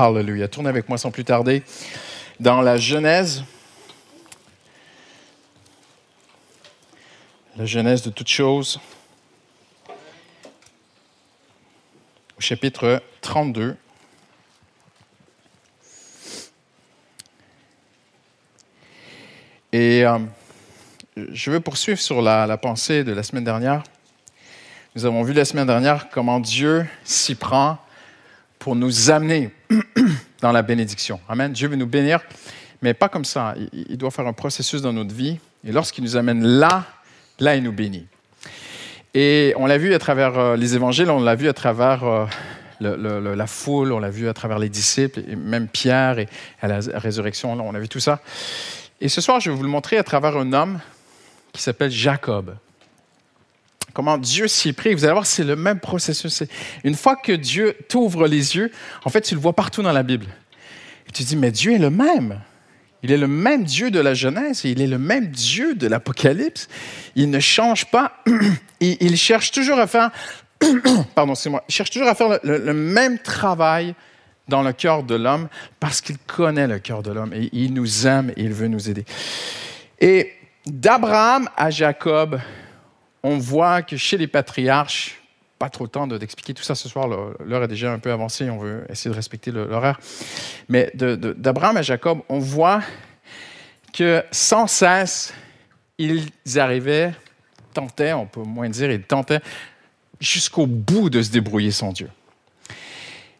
Hallelujah. Tournez avec moi sans plus tarder dans la Genèse. La Genèse de toutes choses. Au chapitre 32. Et euh, je veux poursuivre sur la, la pensée de la semaine dernière. Nous avons vu la semaine dernière comment Dieu s'y prend pour nous amener dans la bénédiction. Amen. Dieu veut nous bénir, mais pas comme ça. Il doit faire un processus dans notre vie. Et lorsqu'il nous amène là, là, il nous bénit. Et on l'a vu à travers euh, les évangiles, on l'a vu à travers euh, la foule, on l'a vu à travers les disciples, et même Pierre et à la résurrection, on a vu tout ça. Et ce soir, je vais vous le montrer à travers un homme qui s'appelle Jacob comment Dieu s'y est pris. Vous allez voir, c'est le même processus. Une fois que Dieu t'ouvre les yeux, en fait, tu le vois partout dans la Bible. Et tu te dis, mais Dieu est le même. Il est le même Dieu de la Genèse il est le même Dieu de l'Apocalypse. Il ne change pas. il, cherche toujours à faire, pardon, c'est moi, cherche toujours à faire le, le même travail dans le cœur de l'homme parce qu'il connaît le cœur de l'homme et il nous aime et il veut nous aider. Et d'Abraham à Jacob, on voit que chez les patriarches, pas trop le temps d'expliquer tout ça ce soir, l'heure est déjà un peu avancée, on veut essayer de respecter l'horaire. Mais d'Abraham à Jacob, on voit que sans cesse, ils arrivaient, tentaient, on peut moins dire, ils tentaient jusqu'au bout de se débrouiller sans Dieu.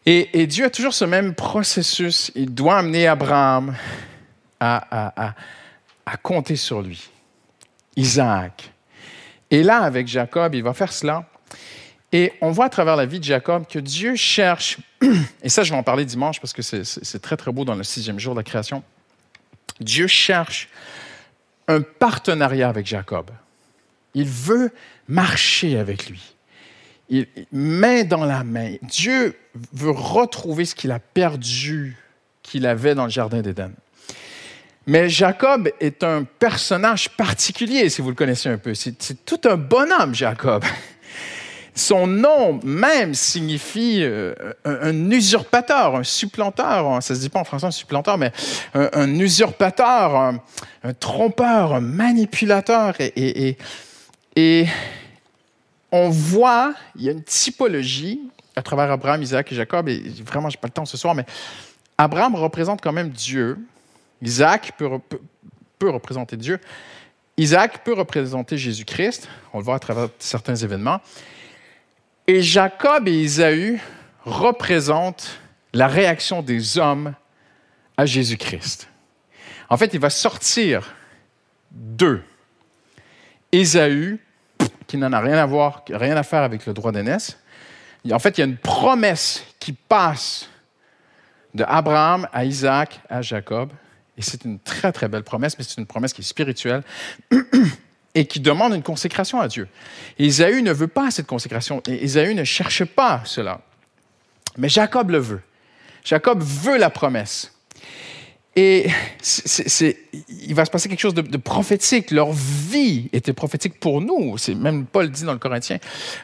Et, Dieu a toujours ce même processus. Il doit amener Abraham à compter sur lui. Isaac, et là, avec Jacob, il va faire cela. Et on voit à travers la vie de Jacob que Dieu cherche, et ça je vais en parler dimanche parce que c'est très très beau dans le sixième jour de la création, Dieu cherche un partenariat avec Jacob. Il veut marcher avec lui. Il, main dans la main. Dieu veut retrouver ce qu'il a perdu, qu'il avait dans le jardin d'Éden. Mais Jacob est un personnage particulier, si vous le connaissez un peu. C'est tout un bonhomme, Jacob. Son nom même signifie euh, un, usurpateur, un supplanteur. Ça se dit pas en français un supplanteur, mais un, usurpateur, un, trompeur, un manipulateur. Et, et, on voit, il y a une typologie à travers Abraham, Isaac et Jacob. Et vraiment, je n'ai pas le temps ce soir, mais Abraham représente quand même Dieu. Isaac peut, représenter Dieu. Isaac peut représenter Jésus-Christ. On le voit à travers certains événements. Et Jacob et Isaü représentent la réaction des hommes à Jésus-Christ. En fait, il va sortir d'eux. Ésaü, qui n'en a rien à voir, rien à faire avec le droit d'aînesse. En fait, il y a une promesse qui passe de Abraham à Isaac à Jacob. Et c'est une très, très belle promesse, mais c'est une promesse qui est spirituelle et qui demande une consécration à Dieu. Et ne veut pas cette consécration. Et ne cherche pas cela. Mais Jacob le veut. Jacob veut la promesse. Et il va se passer quelque chose de, prophétique. Leur vie était prophétique pour nous. C'est même Paul dit dans le Corinthien.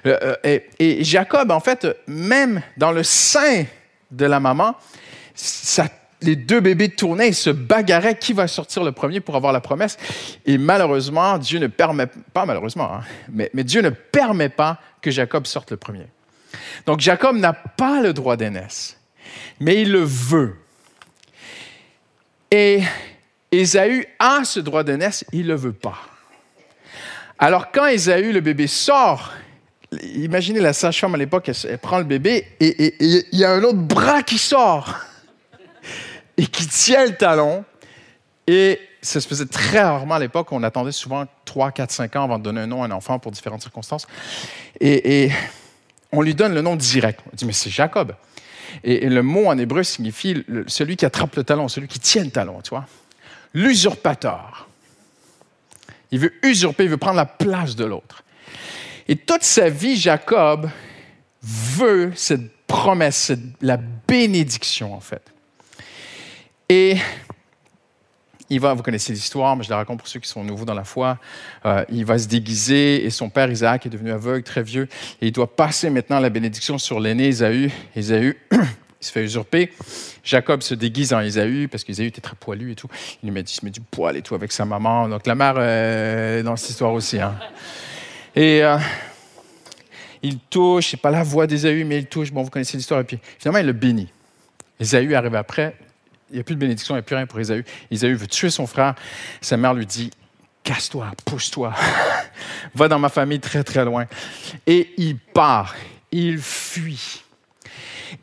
Euh, euh, et, et, Jacob, en fait, même dans le sein de la maman, ça les deux bébés tournaient et se bagarraient qui va sortir le premier pour avoir la promesse. Et malheureusement, Dieu ne permet pas, malheureusement, hein, mais, Dieu ne permet pas que Jacob sorte le premier. Donc Jacob n'a pas le droit d'aînesse, mais il le veut. Et Ésaü a ce droit d'aînesse, il ne le veut pas. Alors quand Ésaü, le bébé, sort, imaginez la sage-femme à l'époque, elle, prend le bébé et il y a un autre bras qui sort et qui tient le talon. Et ça se faisait très rarement à l'époque. On attendait souvent 3, 4, 5 ans avant de donner un nom à un enfant pour différentes circonstances. Et, on lui donne le nom direct. On dit, mais c'est Jacob. Et, le mot en hébreu signifie celui qui attrape le talon, celui qui tient le talon, tu vois. L'usurpateur. Il veut usurper, il veut prendre la place de l'autre. Et toute sa vie, Jacob veut cette promesse, la bénédiction, en fait. Et il va, vous connaissez l'histoire, mais je la raconte pour ceux qui sont nouveaux dans la foi. Euh, il va se déguiser et son père Isaac est devenu aveugle, très vieux, et il doit passer maintenant la bénédiction sur l'aîné Ésaü. Ésaü, il se fait usurper. Jacob se déguise en Ésaü parce qu'Ésaü était très poilu et tout. Il, met, il met du poil et tout avec sa maman. Donc la mère est dans cette histoire aussi. Hein. Et euh, il touche, c'est pas la voix d'Ésaü, mais il touche. Bon, vous connaissez l'histoire. Et puis finalement, il le bénit. Ésaü arrive après. Il n'y a plus de bénédiction, il n'y a plus rien pour Ésaü. Ésaü veut tuer son frère. Sa mère lui dit Casse-toi, pousse-toi, va dans ma famille très très loin. Et il part, il fuit.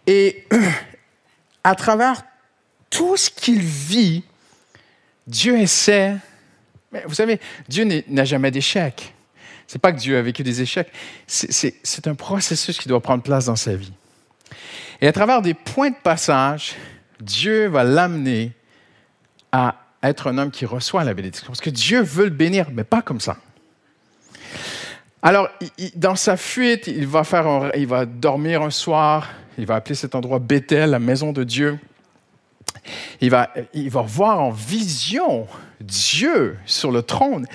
Et à travers tout ce qu'il vit, Dieu essaie. Mais vous savez, Dieu n'a jamais d'échec. C'est pas que Dieu a vécu des échecs, c'est un processus qui doit prendre place dans sa vie. Et à travers des points de passage, Dieu va l'amener à être un homme qui reçoit la bénédiction. Parce que Dieu veut le bénir, mais pas comme ça. Alors, dans sa fuite, il va, faire il va dormir un soir, il va appeler cet endroit Bethel, la maison de Dieu. Il va, il voir en vision Dieu sur le trône.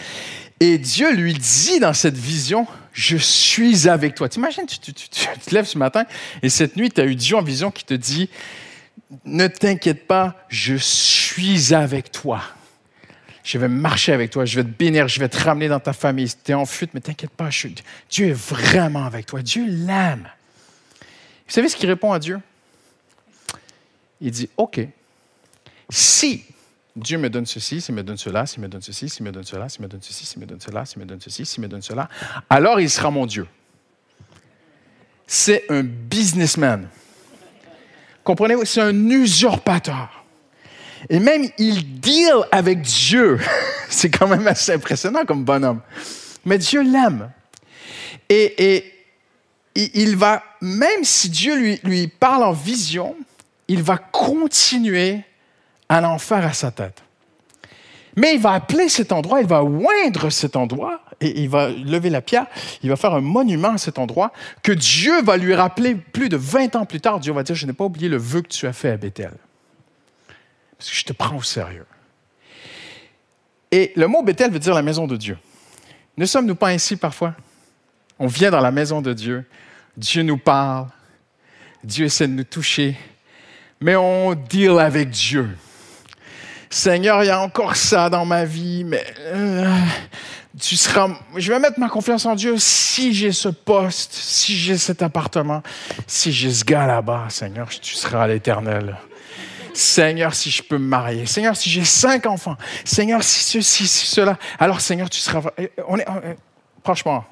Et Dieu lui dit dans cette vision, je suis avec toi. T'imagines, tu, tu, tu, tu, te lèves ce matin et cette nuit, tu as eu Dieu en vision qui te dit, ne t'inquiète pas, je suis avec toi. Je vais marcher avec toi, je vais te bénir, je vais te ramener dans ta famille. Tu es en fuite, mais t'inquiète pas, Dieu est vraiment avec toi. Dieu l'aime. Vous savez ce qu'il répond à Dieu? Il dit, OK, si Dieu me donne ceci, s'il me donne cela, s'il me donne ceci, s'il me donne cela, s'il me donne ceci, s'il me donne cela, s'il me donne ceci, s'il me donne cela, alors il sera mon Dieu. C'est un businessman. Comprenez-vous? C'est un usurpateur. Et même, il deal avec Dieu. C'est quand même assez impressionnant comme bonhomme. Mais Dieu l'aime. Et, il va, même si Dieu lui, lui parle en vision, il va continuer à en faire à sa tête. Mais il va appeler cet endroit, il va oindre cet endroit, et il va lever la pierre, il va faire un monument à cet endroit que Dieu va lui rappeler plus de 20 ans plus tard. Dieu va dire, je n'ai pas oublié le vœu que tu as fait à Bethel. Parce que je te prends au sérieux. Et le mot Bethel veut dire la maison de Dieu. Ne sommes-nous pas ainsi parfois? On vient dans la maison de Dieu, Dieu nous parle, Dieu essaie de nous toucher, mais on deal avec Dieu. Seigneur, il y a encore ça dans ma vie, mais euh, tu seras. Je vais mettre ma confiance en Dieu si j'ai ce poste, si j'ai cet appartement, si j'ai ce gars là-bas, Seigneur, tu seras à l'éternel. Seigneur, si je peux me marier. Seigneur, si j'ai cinq enfants. Seigneur, si ceci, si cela. Alors, Seigneur, tu seras. Est, franchement,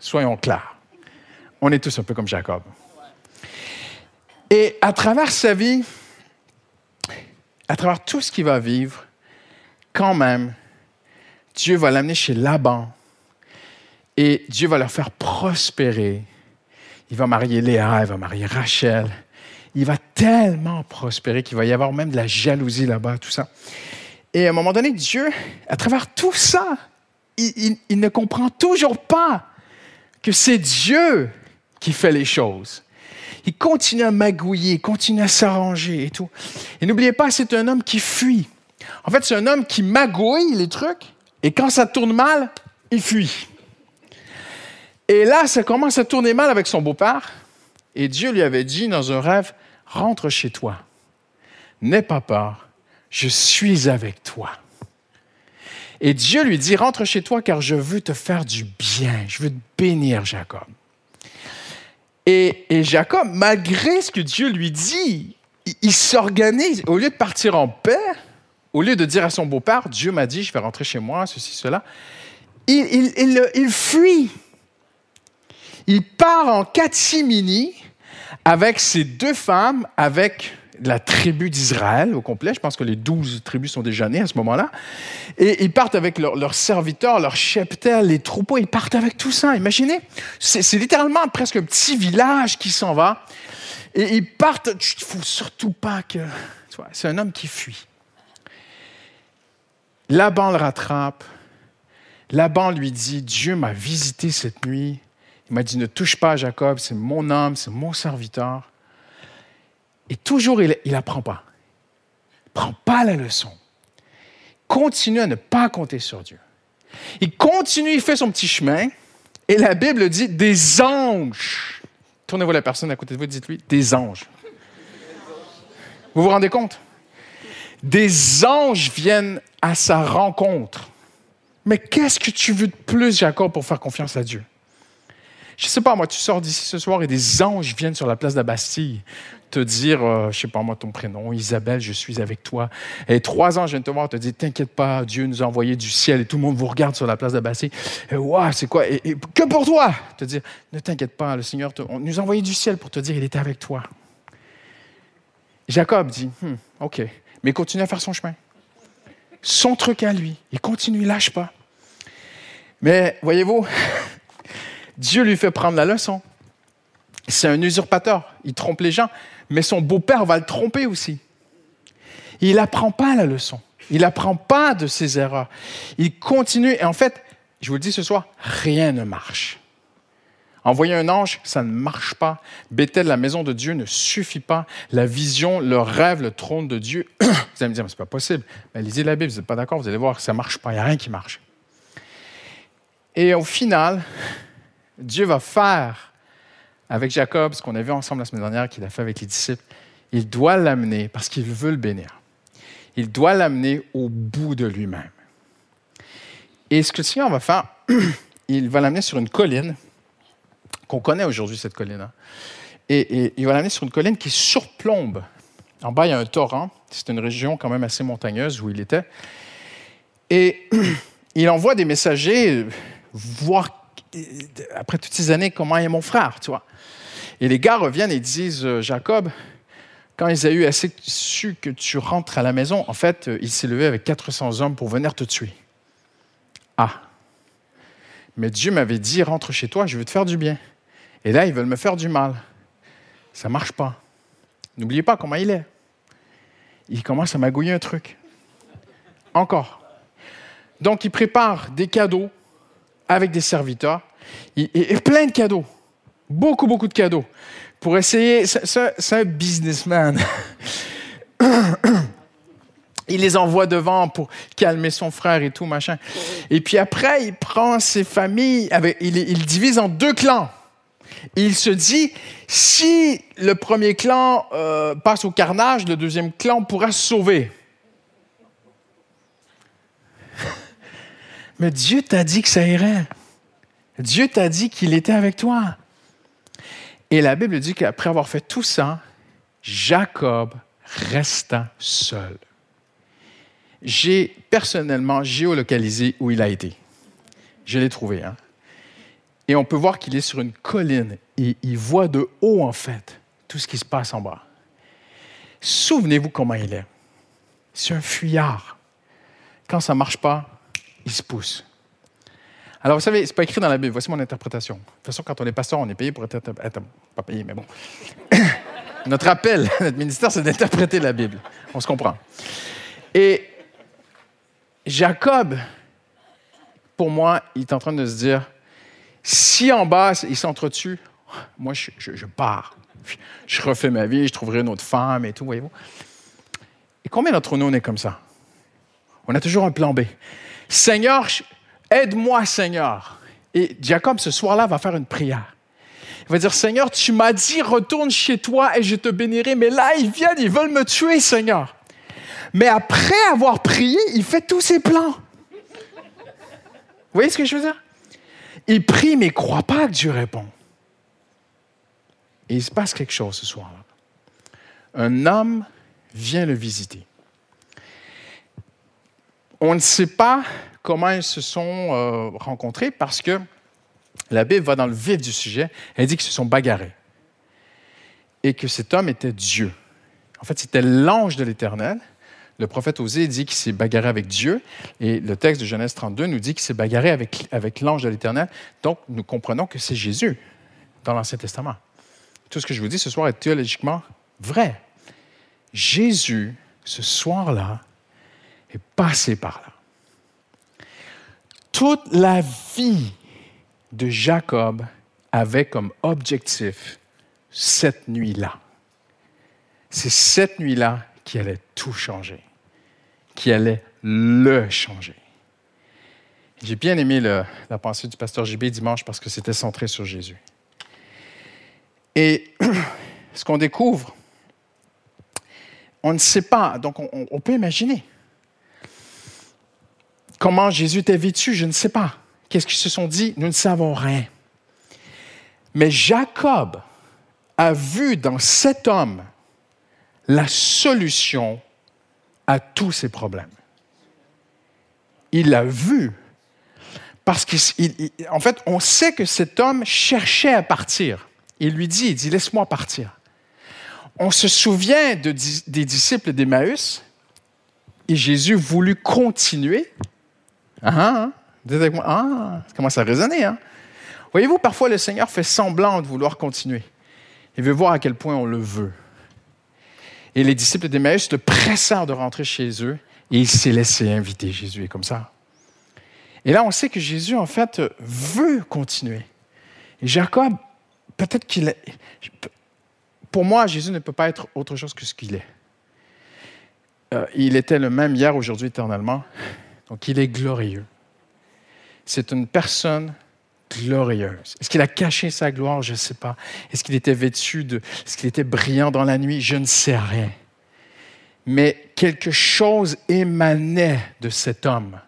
soyons clairs. On est tous un peu comme Jacob. Et à travers sa vie, à travers tout ce qu'il va vivre, quand même, Dieu va l'amener chez Laban et Dieu va leur faire prospérer. Il va marier Léa, il va marier Rachel. Il va tellement prospérer qu'il va y avoir même de la jalousie là-bas, tout ça. Et à un moment donné, Dieu, à travers tout ça, il, il ne comprend toujours pas que c'est Dieu qui fait les choses il continue à magouiller, continue à s'arranger et tout. Et n'oubliez pas, c'est un homme qui fuit. En fait, c'est un homme qui magouille les trucs, et quand ça tourne mal, il fuit. Et là, ça commence à tourner mal avec son beau-père, et Dieu lui avait dit dans un rêve, rentre chez toi, n'aie pas peur, je suis avec toi. Et Dieu lui dit, rentre chez toi car je veux te faire du bien, je veux te bénir, Jacob. Et, Jacob, malgré ce que Dieu lui dit, il, s'organise. Au lieu de partir en paix, au lieu de dire à son beau-père, Dieu m'a dit, je vais rentrer chez moi, ceci, cela, il, il fuit. Il part en catimini avec ses deux femmes, avec la tribu d'Israël au complet. Je pense que les douze tribus sont déjà nées à ce moment-là. Et ils partent avec leurs serviteurs, leurs cheptels, les troupeaux. Ils partent avec tout ça. Imaginez, c'est littéralement presque un petit village qui s'en va. Et ils partent. Il faut surtout pas que. C'est un homme qui fuit. Laban le rattrape. Laban lui dit Dieu m'a visité cette nuit. Il m'a dit Ne touche pas à Jacob, c'est mon homme, c'est mon serviteur. Et toujours, il n'apprend pas. Prend pas la leçon. Continue à ne pas compter sur Dieu. Il continue, il fait son petit chemin. Et la Bible dit des anges. Tournez-vous la personne à côté de vous, dites-lui des anges. Vous vous rendez compte? Des anges viennent à sa rencontre. Mais qu'est-ce que tu veux de plus, Jacob, pour faire confiance à Dieu? Je ne sais pas, moi, tu sors d'ici ce soir et des anges viennent sur la place de la Bastille te dire, euh, je sais pas moi, ton prénom, Isabelle, je suis avec toi. Et trois anges viennent te voir, te dire, t'inquiète pas, Dieu nous a envoyé du ciel et tout le monde vous regarde sur la place de. Et, wow, c'est quoi? Et, que pour toi? Te dire, ne t'inquiète pas, le Seigneur nous a envoyé du ciel pour te dire, il était avec toi. Jacob dit, hmm, OK, mais continue à faire son chemin. Son truc à lui. Il continue, il lâche pas. Mais voyez-vous, Dieu lui fait prendre la leçon. C'est un usurpateur. Il trompe les gens, mais son beau-père va le tromper aussi. Il n'apprend pas la leçon. Il n'apprend pas de ses erreurs. Il continue. Et en fait, je vous le dis ce soir, rien ne marche. Envoyer un ange, ça ne marche pas. Bethel, la maison de Dieu, ne suffit pas. La vision, le rêve, le trône de Dieu, vous allez me dire, mais c'est pas possible. Mais lisez la Bible, vous n'êtes pas d'accord, vous allez voir ça ne marche pas. Il n'y a rien qui marche. Et au final, Dieu va faire avec Jacob ce qu'on a vu ensemble la semaine dernière qu'il a fait avec les disciples. Il doit l'amener parce qu'il veut le bénir. Il doit l'amener au bout de lui-même. Et ce que le Seigneur va faire, il va l'amener sur une colline qu'on connaît aujourd'hui, cette colline. Hein. Et, et, il va l'amener sur une colline qui surplombe. En bas, il y a un torrent. C'est une région quand même assez montagneuse où il était. Et il envoie des messagers voir après toutes ces années, comment est mon frère, tu vois. Et les gars reviennent et disent, euh, Jacob, quand ils ont eu assez su que tu rentres à la maison, en fait, euh, il s'est levé avec 400 hommes pour venir te tuer. Ah. Mais Dieu m'avait dit, rentre chez toi, je veux te faire du bien. Et là, ils veulent me faire du mal. Ça marche pas. N'oubliez pas comment il est. Il commence à magouiller un truc. Encore. Donc, il prépare des cadeaux avec des serviteurs et, plein de cadeaux. Beaucoup, beaucoup de cadeaux. Pour essayer. C'est un businessman. il les envoie devant pour calmer son frère et tout, machin. Et puis après, il prend ses familles, avec, il, il divise en deux clans. il se dit, si le premier clan euh, passe au carnage, le deuxième clan pourra se sauver. Mais Dieu t'a dit que ça irait. Dieu t'a dit qu'il était avec toi. Et la Bible dit qu'après avoir fait tout ça, Jacob resta seul. J'ai personnellement géolocalisé où il a été. Je l'ai trouvé. Hein? Et on peut voir qu'il est sur une colline et il voit de haut, en fait, tout ce qui se passe en bas. Souvenez-vous comment il est. C'est un fuyard. Quand ça ne marche pas, il se pousse. Alors, vous savez, ce n'est pas écrit dans la Bible. Voici mon interprétation. De toute façon, quand on est pasteur, on est payé pour être, pas payé, mais bon. notre appel, notre ministère, c'est d'interpréter la Bible. On se comprend. Et Jacob, pour moi, il est en train de se dire, si en bas, il s'entretue, moi, je, pars. Je refais ma vie, je trouverai une autre femme et tout, voyez-vous. Et combien d'entre nous, on est comme ça? On a toujours un plan B. Seigneur, aide-moi, Seigneur. Et Jacob, ce soir-là, va faire une prière. Il va dire, Seigneur, tu m'as dit, retourne chez toi et je te bénirai. Mais là, ils viennent, ils veulent me tuer, Seigneur. Mais après avoir prié, il fait tous ses plans. Vous voyez ce que je veux dire? Il prie, mais il ne croit pas que Dieu répond. Et il se passe quelque chose ce soir-là. Un homme vient le visiter on ne sait pas comment ils se sont euh, rencontrés parce que la Bible va dans le vif du sujet. Elle dit qu'ils se sont bagarrés et que cet homme était Dieu. En fait, c'était l'ange de l'Éternel. Le prophète Osée dit qu'il s'est bagarré avec Dieu et le texte de Genèse 32 nous dit qu'il s'est bagarré avec, avec l'ange de l'Éternel. Donc, nous comprenons que c'est Jésus dans l'Ancien Testament. Tout ce que je vous dis ce soir est théologiquement vrai. Jésus, ce soir-là, est passé par là. Toute la vie de Jacob avait comme objectif cette nuit-là. C'est cette nuit-là qui allait tout changer, qui allait le changer. J'ai bien aimé la pensée du pasteur JB dimanche parce que c'était centré sur Jésus. Et ce qu'on découvre, On ne sait pas, donc on, on peut imaginer. Comment Jésus était vêtu, je ne sais pas. Qu'est-ce qu'ils se sont dit? Nous ne savons rien. Mais Jacob a vu dans cet homme la solution à tous ses problèmes. Il l'a vu. Parce qu'en fait, on sait que cet homme cherchait à partir. Il lui dit, il dit, laisse-moi partir. On se souvient de, des disciples d'Emmaüs et Jésus voulut continuer. Ah, hein? Dites avec moi, ah, ça commence à résonner. Hein? Voyez-vous, parfois le Seigneur fait semblant de vouloir continuer. Il veut voir à quel point on le veut. Et les disciples d'Emmaüs le pressèrent de rentrer chez eux et il s'est laissé inviter. Jésus est comme ça. Et là, on sait que Jésus, en fait, veut continuer. Et Jacob, peut-être qu'il est. Pour moi, Jésus ne peut pas être autre chose que ce qu'il est. Euh, il était le même hier, aujourd'hui, éternellement. Donc, il est glorieux. C'est une personne glorieuse. Est-ce qu'il a caché sa gloire? Je ne sais pas. Est-ce qu'il était vêtu de... Est-ce qu'il était brillant dans la nuit? Je ne sais rien. Mais quelque chose émanait de cet homme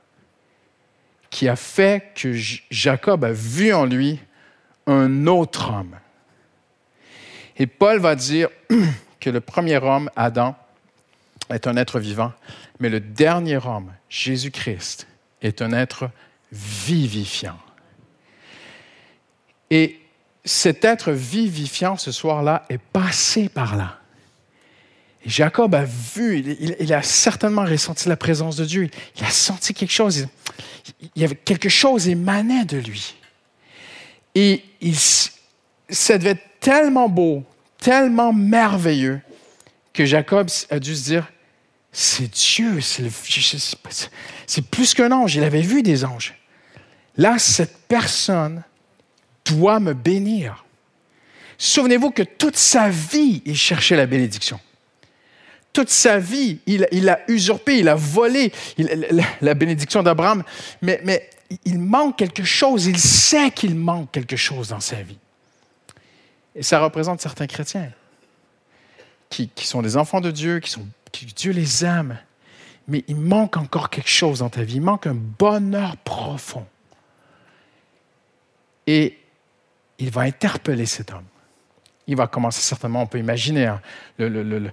qui a fait que Jacob a vu en lui un autre homme. Et Paul va dire que le premier homme, Adam, est un être vivant, mais le dernier homme, Jésus-Christ, est un être vivifiant. Et cet être vivifiant ce soir-là est passé par là. Et Jacob a vu, il, a certainement ressenti la présence de Dieu. Il a senti quelque chose. Il, y avait quelque chose émanait de lui. Et il, ça devait être tellement beau, tellement merveilleux, que Jacob a dû se dire, c'est Dieu, c'est plus qu'un ange. Il avait vu des anges. Là, cette personne doit me bénir. Souvenez-vous que toute sa vie, il cherchait la bénédiction. Toute sa vie, il, a usurpé, il a volé la, bénédiction d'Abraham, mais, mais il manque quelque chose, il sait qu'il manque quelque chose dans sa vie. Et ça représente certains chrétiens qui, sont des enfants de Dieu, qui sont, Dieu les aime, mais il manque encore quelque chose dans ta vie, il manque un bonheur profond. Et il va interpeller cet homme. Il va commencer certainement, on peut imaginer, hein, le,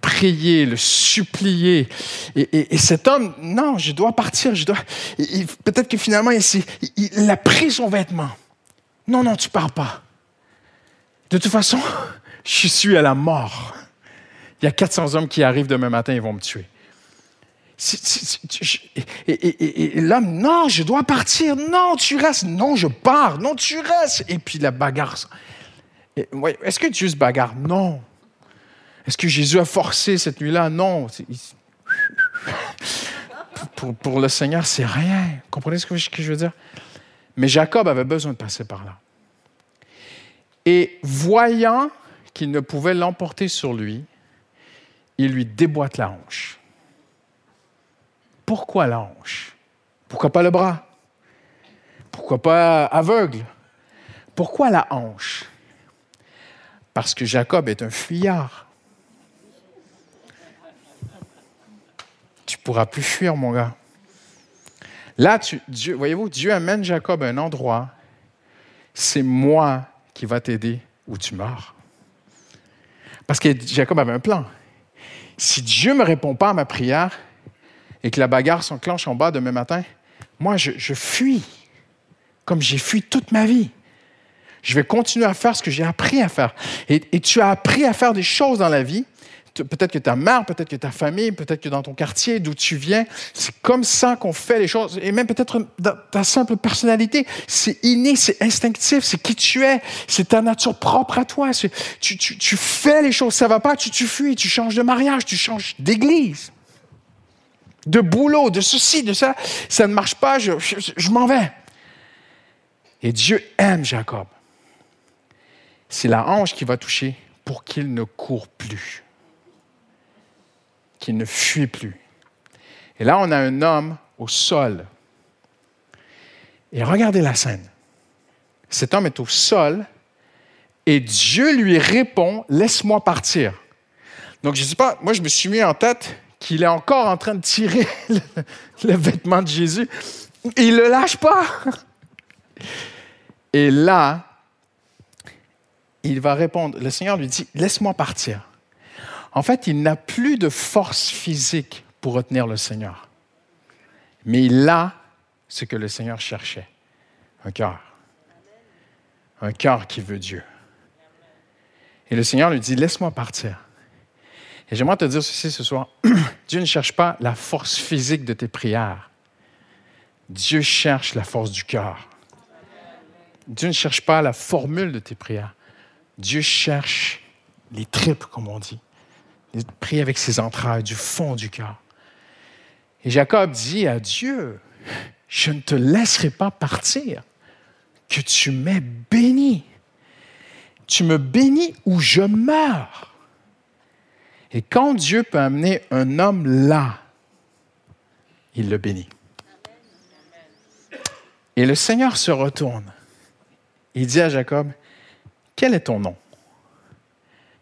prier, le supplier. Et, cet homme, non, je dois partir, je dois. Peut-être que finalement, il, a pris son vêtement. Non, non, tu pars pas. De toute façon, je suis à la mort. Il y a 400 hommes qui arrivent demain matin, ils vont me tuer et, l'homme, non, je dois partir. Non, tu restes. Non, je pars. Non, tu restes. Et puis la bagarre. Est-ce que Dieu se bagarre? Non. Est-ce que Jésus a forcé cette nuit-là? Non. Pour, pour, le Seigneur, c'est rien. Comprenez ce que je veux dire? Mais Jacob avait besoin de passer par là. Et voyant qu'il ne pouvait l'emporter sur lui, il lui déboîte la hanche. Pourquoi l'ange Pourquoi pas le bras? Pourquoi pas aveugle? Pourquoi la hanche? Parce que Jacob est un fuyard. Tu pourras plus fuir, mon gars. Là, voyez-vous, Dieu amène Jacob à un endroit. C'est moi qui va t'aider ou tu meurs. Parce que Jacob avait un plan. Si Dieu ne me répond pas à ma prière, et que la bagarre s'enclenche en bas demain matin, moi, je, fuis, comme j'ai fui toute ma vie. Je vais continuer à faire ce que j'ai appris à faire. Et, tu as appris à faire des choses dans la vie. Peut-être que ta mère, peut-être que ta famille, peut-être que dans ton quartier, d'où tu viens, c'est comme ça qu'on fait les choses. Et même peut-être ta simple personnalité, c'est inné, c'est instinctif, c'est qui tu es, c'est ta nature propre à toi. Tu, tu, fais les choses, ça va pas, tu, tu fuis, tu changes de mariage, tu changes d'église de boulot, de ceci, de ça. Ça ne marche pas, je, m'en vais. Et Dieu aime Jacob. C'est la hanche qui va toucher pour qu'il ne court plus, qu'il ne fuit plus. Et là, on a un homme au sol. Et regardez la scène. Cet homme est au sol et Dieu lui répond, laisse-moi partir. Donc, je ne sais pas, moi, je me suis mis en tête qu'il est encore en train de tirer le, le vêtement de Jésus. Il ne le lâche pas. Et là, il va répondre, le Seigneur lui dit, laisse-moi partir. En fait, il n'a plus de force physique pour retenir le Seigneur. Mais il a ce que le Seigneur cherchait, un cœur. Un cœur qui veut Dieu. Et le Seigneur lui dit, laisse-moi partir. Et j'aimerais te dire ceci ce soir, Dieu ne cherche pas la force physique de tes prières. Dieu cherche la force du cœur. Dieu ne cherche pas la formule de tes prières. Dieu cherche les tripes, comme on dit. Il prie avec ses entrailles, du fond du cœur. Et Jacob dit à Dieu, je ne te laisserai pas partir, que tu m'aies béni. Tu me bénis ou je meurs. Et quand Dieu peut amener un homme là, il le bénit. Et le Seigneur se retourne. Il dit à Jacob, quel est ton nom?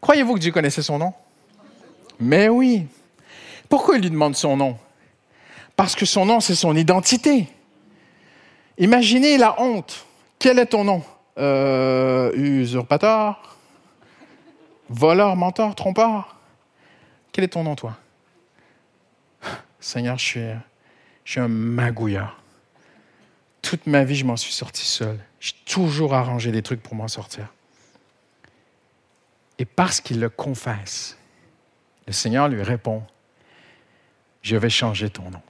Croyez-vous que Dieu connaissait son nom? Mais oui. Pourquoi il lui demande son nom? Parce que son nom, c'est son identité. Imaginez la honte. Quel est ton nom? Euh, usurpateur, voleur, menteur, trompeur? Quel est ton nom, toi? Seigneur, je suis, je suis un magouilleur. Toute ma vie, je m'en suis sorti seul. J'ai toujours arrangé des trucs pour m'en sortir. Et parce qu'il le confesse, le Seigneur lui répond, je vais changer ton nom.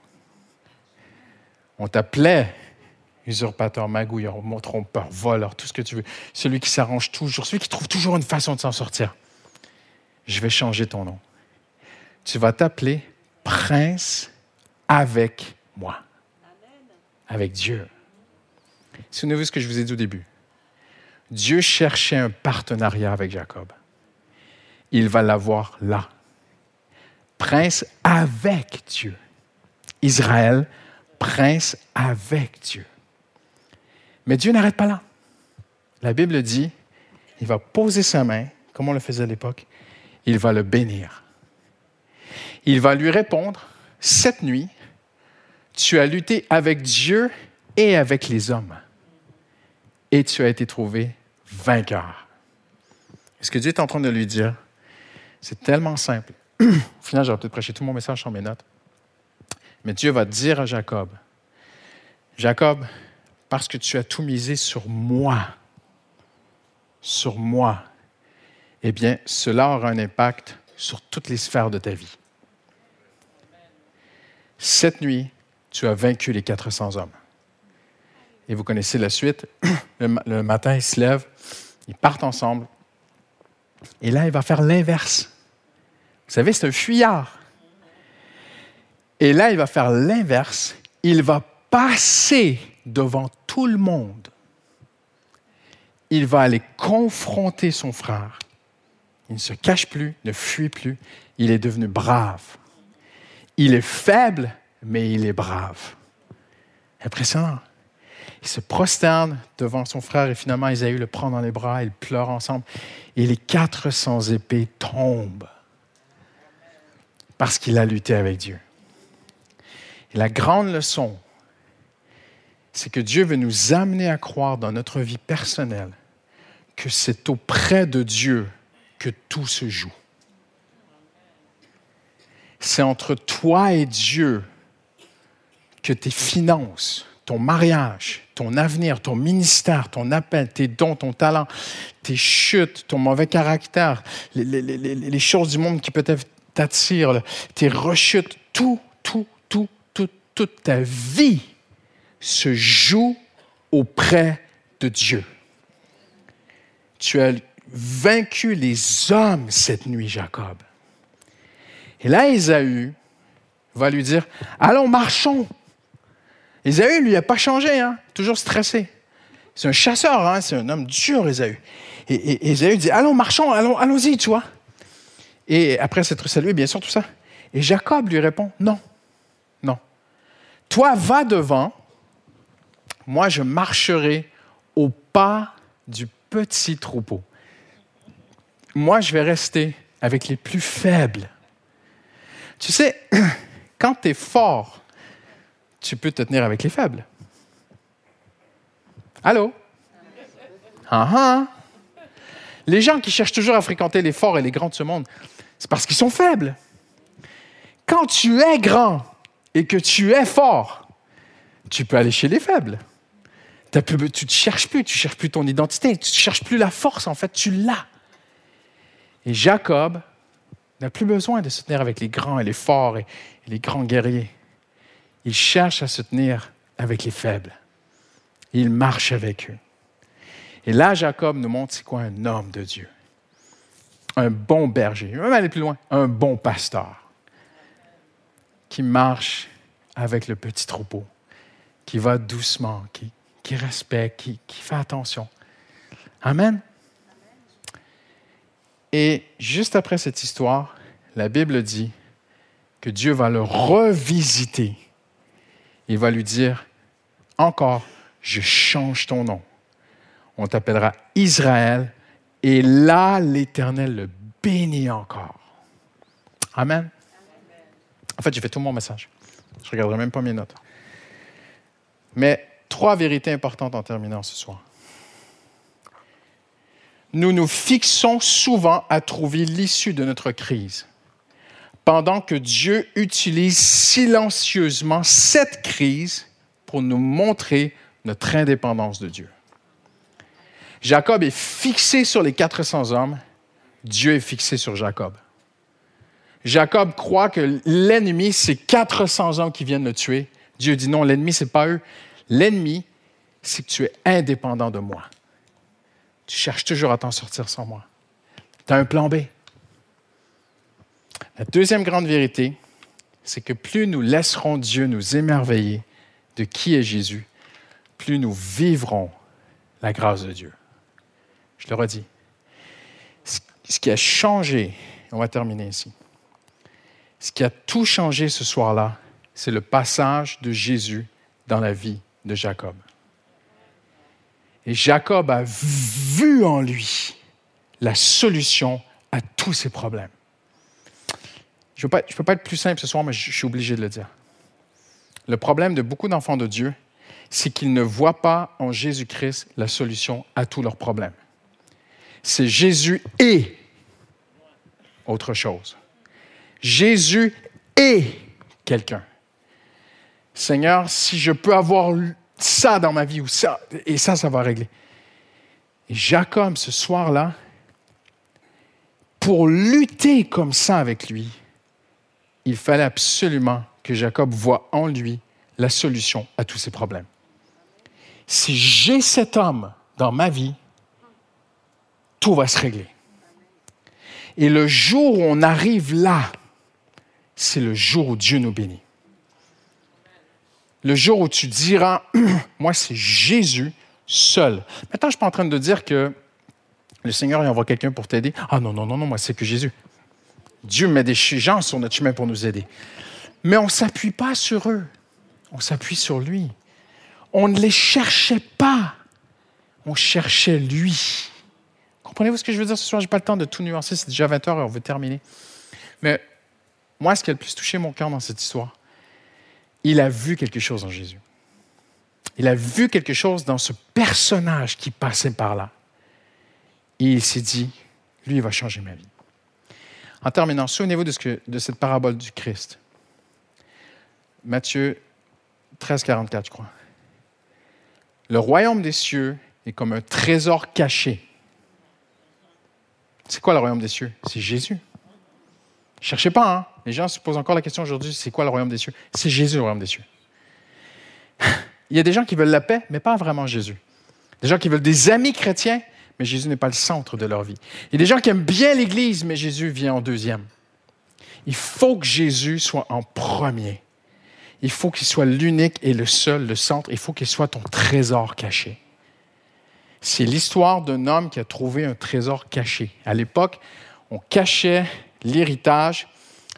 On t'appelait usurpateur, magouilleur, trompeur, voleur, tout ce que tu veux. Celui qui s'arrange toujours, celui qui trouve toujours une façon de s'en sortir. Je vais changer ton nom. Tu vas t'appeler prince avec moi. Avec Dieu. Souvenez-vous ce que je vous ai dit au début. Dieu cherchait un partenariat avec Jacob il va l'avoir là. Prince avec Dieu. Israël, prince avec Dieu. Mais Dieu n'arrête pas là. La Bible dit, il va poser sa main, comme on le faisait à l'époque, il va le bénir. Il va lui répondre, cette nuit, tu as lutté avec Dieu et avec les hommes, et tu as été trouvé vainqueur. Est-ce que Dieu est en train de lui dire, c'est tellement simple. Au final, j'aurais peut-être prêché tout mon message sur mes notes. Mais Dieu va dire à Jacob, Jacob, parce que tu as tout misé sur moi, sur moi, eh bien, cela aura un impact sur toutes les sphères de ta vie. Cette nuit, tu as vaincu les 400 hommes. Et vous connaissez la suite. Le, matin, ils se lèvent, ils partent ensemble. Et là, il va faire l'inverse. Vous savez, c'est un fuyard. Et là, il va faire l'inverse. Il va passer devant tout le monde. Il va aller confronter son frère. Il ne se cache plus, ne fuit plus. Il est devenu brave. Il est faible, mais il est brave. Impressionnant. Il se prosterne devant son frère et finalement Isaïe le prend dans les bras, ils pleurent ensemble et les 400 épées tombent parce qu'il a lutté avec Dieu. Et la grande leçon, c'est que Dieu veut nous amener à croire dans notre vie personnelle que c'est auprès de Dieu que tout se joue. C'est entre toi et Dieu que tes finances, ton mariage, ton avenir, ton ministère, ton appel, tes dons, ton talent, tes chutes, ton mauvais caractère, les, choses du monde qui peut-être t'attire, tes rechutes, tout, tout, tout, tout, toute ta vie se joue auprès de Dieu. Tu as vaincu les hommes cette nuit, Jacob. Et là, Ésaü va lui dire, allons, marchons. Ésaü, lui, n'a pas changé, hein? toujours stressé. C'est un chasseur, hein? c'est un homme dur, Ésaü. Et, et Ésaü dit, allons, marchons, allons, allons-y, tu vois. Et après s'être salué, bien sûr, tout ça. Et Jacob lui répond, non, non. Toi, va devant, moi, je marcherai au pas du petit troupeau. Moi, je vais rester avec les plus faibles. Tu sais, quand tu es fort, tu peux te tenir avec les faibles. Allô? Ah ah! Les gens qui cherchent toujours à fréquenter les forts et les grands de ce monde, c'est parce qu'ils sont faibles. Quand tu es grand et que tu es fort, tu peux aller chez les faibles. Tu ne cherches plus, tu ne cherches plus ton identité, tu ne cherches plus la force, en fait, tu l'as. Et Jacob n'a plus besoin de se tenir avec les grands et les forts et, les grands guerriers. Il cherche à se tenir avec les faibles. Il marche avec eux. Et là, Jacob nous montre c'est quoi un homme de Dieu. Un bon berger, même aller plus loin, un bon pasteur qui marche avec le petit troupeau, qui va doucement, qui, respecte, qui, qui fait attention. Amen. Et juste après cette histoire, la Bible dit que Dieu va le revisiter. Il va lui dire, encore, je change ton nom. On t'appellera Israël. Et là, l'Éternel le bénit encore. Amen. En fait, j'ai fait tout mon message. Je ne regarderai même pas mes notes. Mais trois vérités importantes en terminant ce soir. Nous nous fixons souvent à trouver l'issue de notre crise, pendant que Dieu utilise silencieusement cette crise pour nous montrer notre indépendance de Dieu. Jacob est fixé sur les 400 hommes, Dieu est fixé sur Jacob. Jacob croit que l'ennemi, c'est 400 hommes qui viennent le tuer. Dieu dit non, l'ennemi, ce n'est pas eux. L'ennemi, c'est que tu es indépendant de moi. Tu cherches toujours à t'en sortir sans moi. Tu as un plan B. La deuxième grande vérité, c'est que plus nous laisserons Dieu nous émerveiller de qui est Jésus, plus nous vivrons la grâce de Dieu. Je le redis. Ce qui a changé, on va terminer ici. Ce qui a tout changé ce soir-là, c'est le passage de Jésus dans la vie de Jacob. Et Jacob a vu en lui la solution à tous ses problèmes. Je ne peux, pas être plus simple ce soir, mais je suis obligé de le dire. Le problème de beaucoup d'enfants de Dieu, c'est qu'ils ne voient pas en Jésus-Christ la solution à tous leurs problèmes. C'est Jésus et autre chose. Jésus est quelqu'un. Seigneur, si je peux avoir ça dans ma vie ou ça, et ça, ça va régler. Et Jacob, ce soir-là, pour lutter comme ça avec lui, il fallait absolument que Jacob voie en lui la solution à tous ses problèmes. Si j'ai cet homme dans ma vie, tout va se régler. Et le jour où on arrive là, c'est le jour où Dieu nous bénit le jour où tu diras, moi, c'est Jésus seul. Maintenant, je ne suis pas en train de dire que le Seigneur y envoie quelqu'un pour t'aider. Ah non, non, non, non, moi, c'est que Jésus. Dieu met des gens sur notre chemin pour nous aider. Mais on ne s'appuie pas sur eux. On s'appuie sur lui. On ne les cherchait pas. On cherchait lui. Comprenez-vous ce que je veux dire ce soir? Je n'ai pas le temps de tout nuancer. C'est déjà 20 heures et on veut terminer. Mais moi, ce qui a le plus touché mon cœur dans cette histoire, il a vu quelque chose en Jésus. Il a vu quelque chose dans ce personnage qui passait par là. Et il s'est dit, lui, il va changer ma vie. En terminant, souvenez-vous de, de cette parabole du Christ. Matthieu 13, 44, je crois. Le royaume des cieux est comme un trésor caché. C'est quoi le royaume des cieux? C'est Jésus. Cherchez pas, hein? Les gens se posent encore la question aujourd'hui, c'est quoi le royaume des cieux? C'est Jésus, le royaume des cieux. Il y a des gens qui veulent la paix, mais pas vraiment Jésus. Des gens qui veulent des amis chrétiens, mais Jésus n'est pas le centre de leur vie. Il y a des gens qui aiment bien l'Église, mais Jésus vient en deuxième. Il faut que Jésus soit en premier. Il faut qu'il soit l'unique et le seul, le centre. Il faut qu'il soit ton trésor caché. C'est l'histoire d'un homme qui a trouvé un trésor caché. À l'époque, on cachait l'héritage,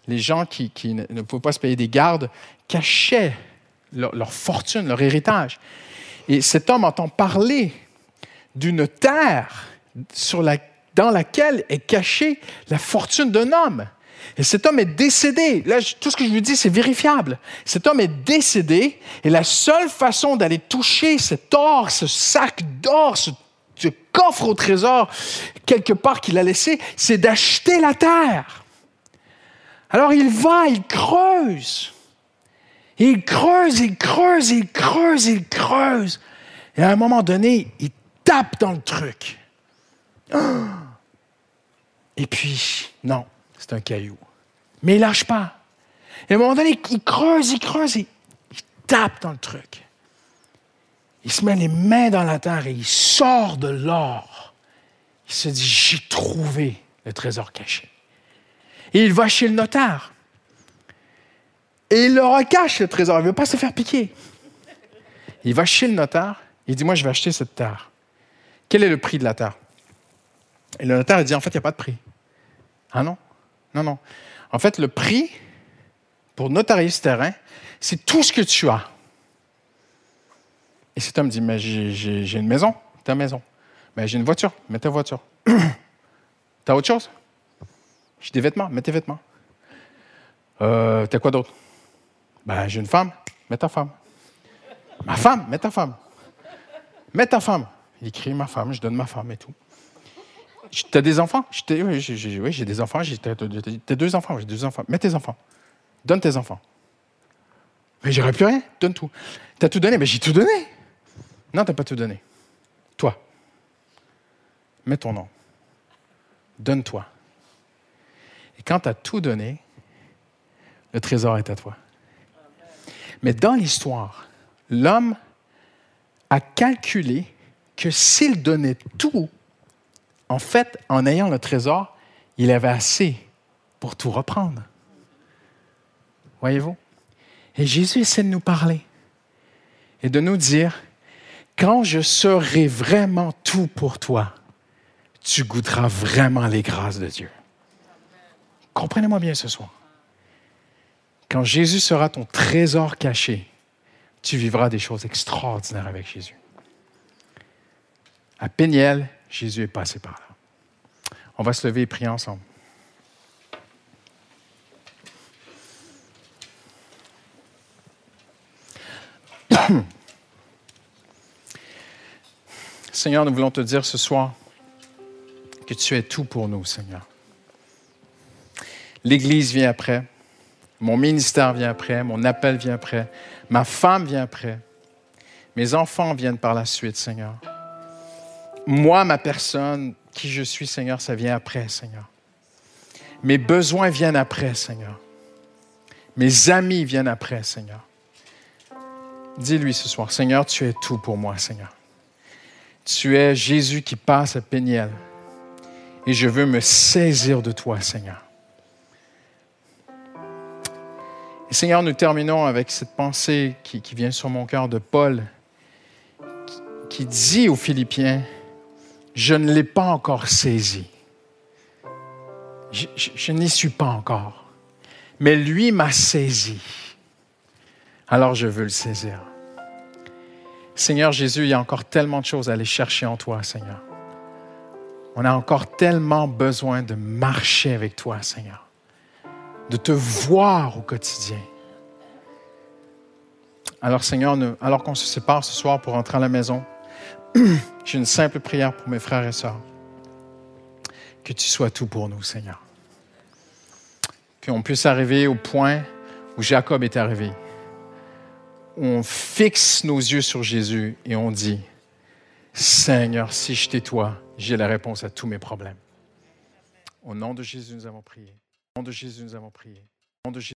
les gens qui, ne pouvaient pas se payer des gardes cachaient leur, fortune, leur héritage. Et cet homme entend parler d'une terre dans laquelle est cachée la fortune d'un homme. Et cet homme est décédé. Là, tout ce que je vous dis, c'est vérifiable. Cet homme est décédé et la seule façon d'aller toucher cet or, ce sac d'or, ce, ce coffre au trésor, quelque part qu'il a laissé, c'est d'acheter la terre. Alors il va, il creuse. Il creuse, il creuse, il creuse, il creuse. Et à un moment donné, il tape dans le truc. Et puis, non, c'est un caillou. Mais il lâche pas. Et à un moment donné, il creuse, il creuse, il, tape dans le truc. Il se met les mains dans la terre et il sort de l'or. Il se dit, j'ai trouvé le trésor caché. Et il va chez le notaire. Et il le recache, le trésor. Il ne veut pas se faire piquer. Il va chez le notaire. Il dit, moi, je vais acheter cette terre. Quel est le prix de la terre? Et le notaire dit, en fait, il n'y a pas de prix. Ah non? Non, non. En fait, le prix pour notarier ce terrain, c'est tout ce que tu as. Et cet homme dit, mais j'ai une maison, ta maison. Mais j'ai une voiture, mets ta voiture. T'as autre chose? J'ai des vêtements, mets tes vêtements. Euh, T'as quoi d'autre? Ben, j'ai une femme, mets ta femme. Ma femme, mets ta femme. Mets ta femme. Il écrit ma femme, je donne ma femme et tout. T'as des enfants? Oui, j'ai des enfants. T'as deux enfants, j'ai deux enfants. Mets tes enfants. Donne tes enfants. Mais j'aurais plus rien. Donne tout. T'as tout donné? Mais j'ai tout donné. Non, t'as pas tout donné. Toi. Mets ton nom. Donne-toi. Et quand tu as tout donné, le trésor est à toi. Mais dans l'histoire, l'homme a calculé que s'il donnait tout, en fait, en ayant le trésor, il avait assez pour tout reprendre. Voyez-vous? Et Jésus essaie de nous parler et de nous dire, quand je serai vraiment tout pour toi, tu goûteras vraiment les grâces de Dieu. Comprenez-moi bien ce soir. Quand Jésus sera ton trésor caché, tu vivras des choses extraordinaires avec Jésus. À Péniel, Jésus est passé par là. On va se lever et prier ensemble. Seigneur, nous voulons te dire ce soir que tu es tout pour nous, Seigneur. L'Église vient après, mon ministère vient après, mon appel vient après, ma femme vient après, mes enfants viennent par la suite, Seigneur. Moi, ma personne, qui je suis, Seigneur, ça vient après, Seigneur. Mes besoins viennent après, Seigneur. Mes amis viennent après, Seigneur. Dis-lui ce soir, Seigneur, tu es tout pour moi, Seigneur. Tu es Jésus qui passe à Péniel. Et je veux me saisir de toi, Seigneur. Et Seigneur, nous terminons avec cette pensée qui, vient sur mon cœur de Paul, qui dit aux Philippiens, je ne l'ai pas encore saisi. Je, n'y suis pas encore. Mais lui m'a saisi. Alors je veux le saisir. Seigneur Jésus, il y a encore tellement de choses à aller chercher en toi, Seigneur. On a encore tellement besoin de marcher avec toi, Seigneur. De te voir au quotidien. Alors, Seigneur, alors qu'on se sépare ce soir pour rentrer à la maison, j'ai une simple prière pour mes frères et sœurs. Que tu sois tout pour nous, Seigneur. Qu'on puisse arriver au point où Jacob est arrivé. on fixe nos yeux sur Jésus et on dit, Seigneur, si je t'ai toi, j'ai la réponse à tous mes problèmes. Au nom de Jésus, nous avons prié. Au nom de Jésus, nous avons prié.